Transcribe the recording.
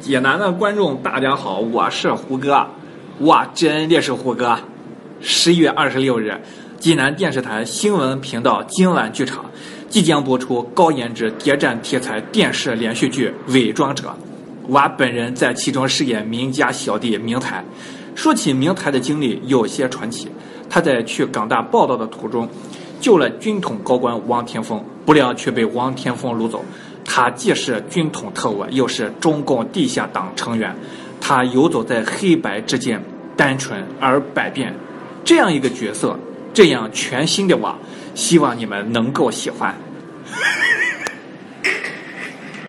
济南的观众，大家好，我是胡歌，哇，真的是胡歌。十一月二十六日，济南电视台新闻频道今晚剧场即将播出高颜值谍战题材电视连续剧《伪装者》，我本人在其中饰演名家小弟明台。说起明台的经历，有些传奇。他在去港大报道的途中，救了军统高官王天峰，不料却被王天峰掳走。他既是军统特务，又是中共地下党成员，他游走在黑白之间，单纯而百变，这样一个角色，这样全新的我，希望你们能够喜欢。